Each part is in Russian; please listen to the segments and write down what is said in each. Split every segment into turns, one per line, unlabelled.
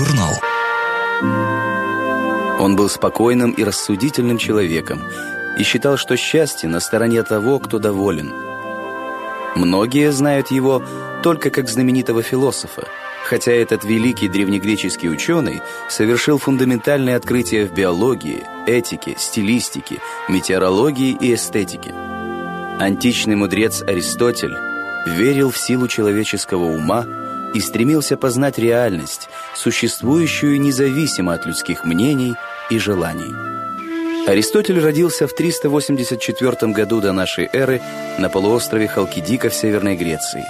журнал.
Он был спокойным и рассудительным человеком и считал, что счастье на стороне того, кто доволен. Многие знают его только как знаменитого философа, хотя этот великий древнегреческий ученый совершил фундаментальные открытия в биологии, этике, стилистике, метеорологии и эстетике. Античный мудрец Аристотель верил в силу человеческого ума и стремился познать реальность, существующую независимо от людских мнений и желаний. Аристотель родился в 384 году до нашей эры на полуострове Халкидика в Северной Греции.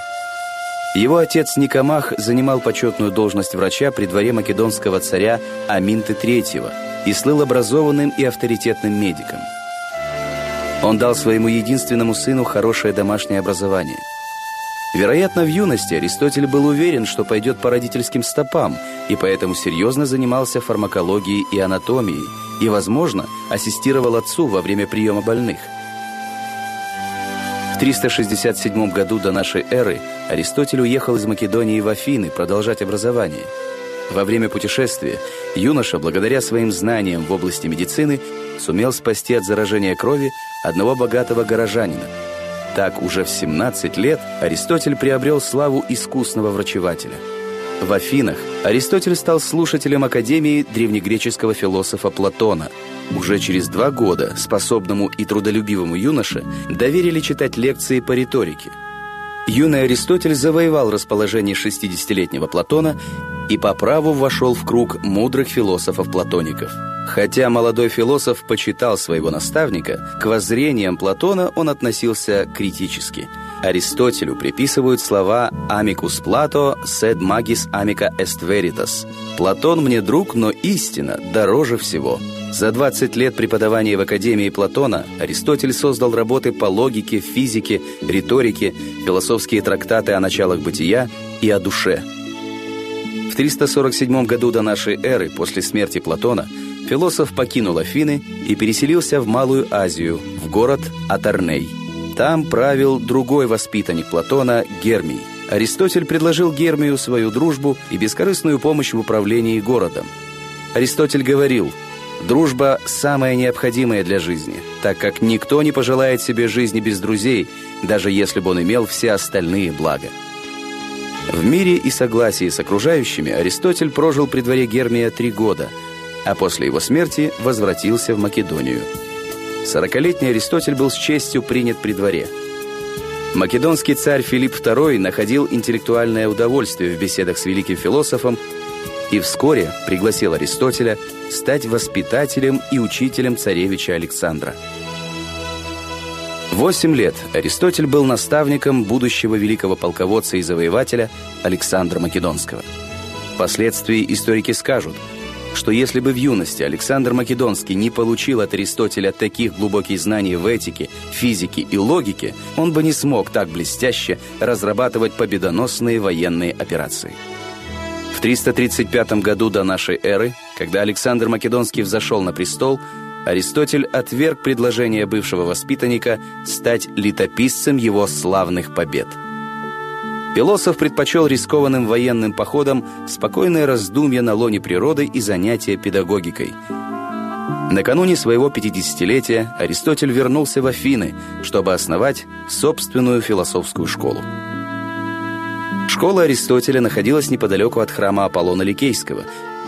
Его отец Никомах занимал почетную должность врача при дворе македонского царя Аминты III и слыл образованным и авторитетным медиком. Он дал своему единственному сыну хорошее домашнее образование – Вероятно, в юности Аристотель был уверен, что пойдет по родительским стопам, и поэтому серьезно занимался фармакологией и анатомией, и, возможно, ассистировал отцу во время приема больных. В 367 году до нашей эры Аристотель уехал из Македонии в Афины продолжать образование. Во время путешествия юноша, благодаря своим знаниям в области медицины, сумел спасти от заражения крови одного богатого горожанина – так уже в 17 лет Аристотель приобрел славу искусного врачевателя. В Афинах Аристотель стал слушателем Академии древнегреческого философа Платона. Уже через два года способному и трудолюбивому юноше доверили читать лекции по риторике. Юный Аристотель завоевал расположение 60-летнего Платона и по праву вошел в круг мудрых философов-платоников – Хотя молодой философ почитал своего наставника, к воззрениям Платона он относился критически. Аристотелю приписывают слова «amicus Plato sed magis amica est veritas» «Платон мне друг, но истина дороже всего». За 20 лет преподавания в Академии Платона Аристотель создал работы по логике, физике, риторике, философские трактаты о началах бытия и о душе. В 347 году до нашей эры, после смерти Платона, Философ покинул Афины и переселился в Малую Азию, в город Атарней. Там правил другой воспитанник Платона Гермий. Аристотель предложил Гермию свою дружбу и бескорыстную помощь в управлении городом. Аристотель говорил, «Дружба – самое необходимое для жизни, так как никто не пожелает себе жизни без друзей, даже если бы он имел все остальные блага». В мире и согласии с окружающими Аристотель прожил при дворе Гермия три года – а после его смерти возвратился в Македонию. Сорокалетний Аристотель был с честью принят при дворе. Македонский царь Филипп II находил интеллектуальное удовольствие в беседах с великим философом и вскоре пригласил Аристотеля стать воспитателем и учителем царевича Александра. Восемь лет Аристотель был наставником будущего великого полководца и завоевателя Александра Македонского. Впоследствии историки скажут – что если бы в юности Александр Македонский не получил от Аристотеля таких глубоких знаний в этике, физике и логике, он бы не смог так блестяще разрабатывать победоносные военные операции. В 335 году до нашей эры, когда Александр Македонский взошел на престол, Аристотель отверг предложение бывшего воспитанника стать летописцем его славных побед – Философ предпочел рискованным военным походам спокойное раздумье на лоне природы и занятия педагогикой. Накануне своего 50-летия Аристотель вернулся в Афины, чтобы основать собственную философскую школу. Школа Аристотеля находилась неподалеку от храма Аполлона Ликейского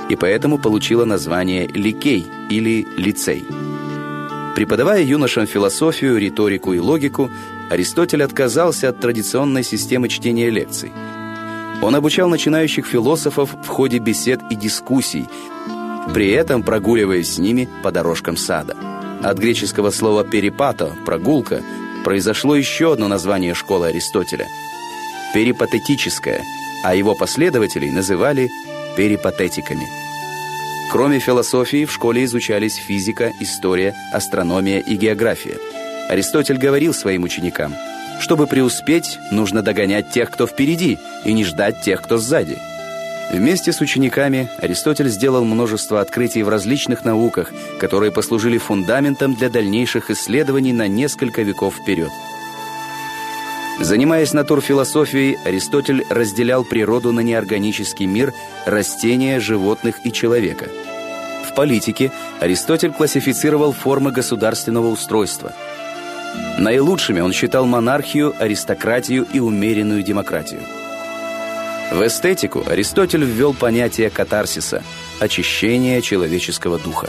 и поэтому получила название Ликей или Лицей. Преподавая юношам философию, риторику и логику, Аристотель отказался от традиционной системы чтения лекций. Он обучал начинающих философов в ходе бесед и дискуссий, при этом прогуливаясь с ними по дорожкам сада. От греческого слова «перипато» – «прогулка» произошло еще одно название школы Аристотеля – перипатетическая, а его последователей называли перипатетиками. Кроме философии, в школе изучались физика, история, астрономия и география – Аристотель говорил своим ученикам, чтобы преуспеть, нужно догонять тех, кто впереди, и не ждать тех, кто сзади. Вместе с учениками Аристотель сделал множество открытий в различных науках, которые послужили фундаментом для дальнейших исследований на несколько веков вперед. Занимаясь натурфилософией, Аристотель разделял природу на неорганический мир растения, животных и человека. В политике Аристотель классифицировал формы государственного устройства. Наилучшими он считал монархию, аристократию и умеренную демократию. В эстетику Аристотель ввел понятие катарсиса – очищения человеческого духа.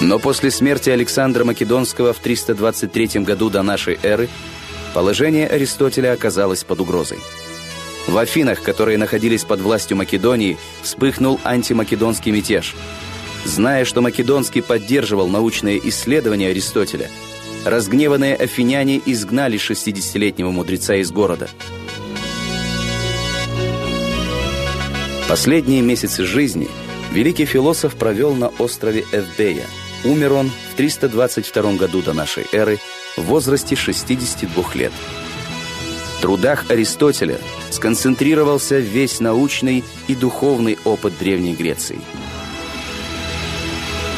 Но после смерти Александра Македонского в 323 году до нашей эры положение Аристотеля оказалось под угрозой. В Афинах, которые находились под властью Македонии, вспыхнул антимакедонский мятеж. Зная, что Македонский поддерживал научные исследования Аристотеля, разгневанные афиняне изгнали 60-летнего мудреца из города. Последние месяцы жизни великий философ провел на острове Эвбея. Умер он в 322 году до нашей эры в возрасте 62 лет. В трудах Аристотеля сконцентрировался весь научный и духовный опыт Древней Греции.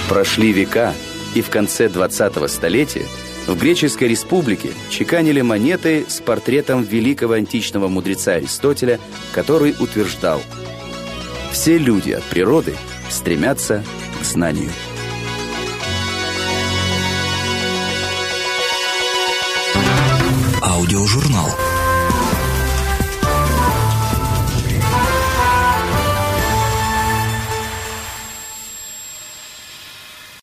Прошли века, и в конце 20-го столетия в Греческой республике чеканили монеты с портретом великого античного мудреца Аристотеля, который утверждал «Все люди от природы стремятся к знанию».
Аудиожурнал.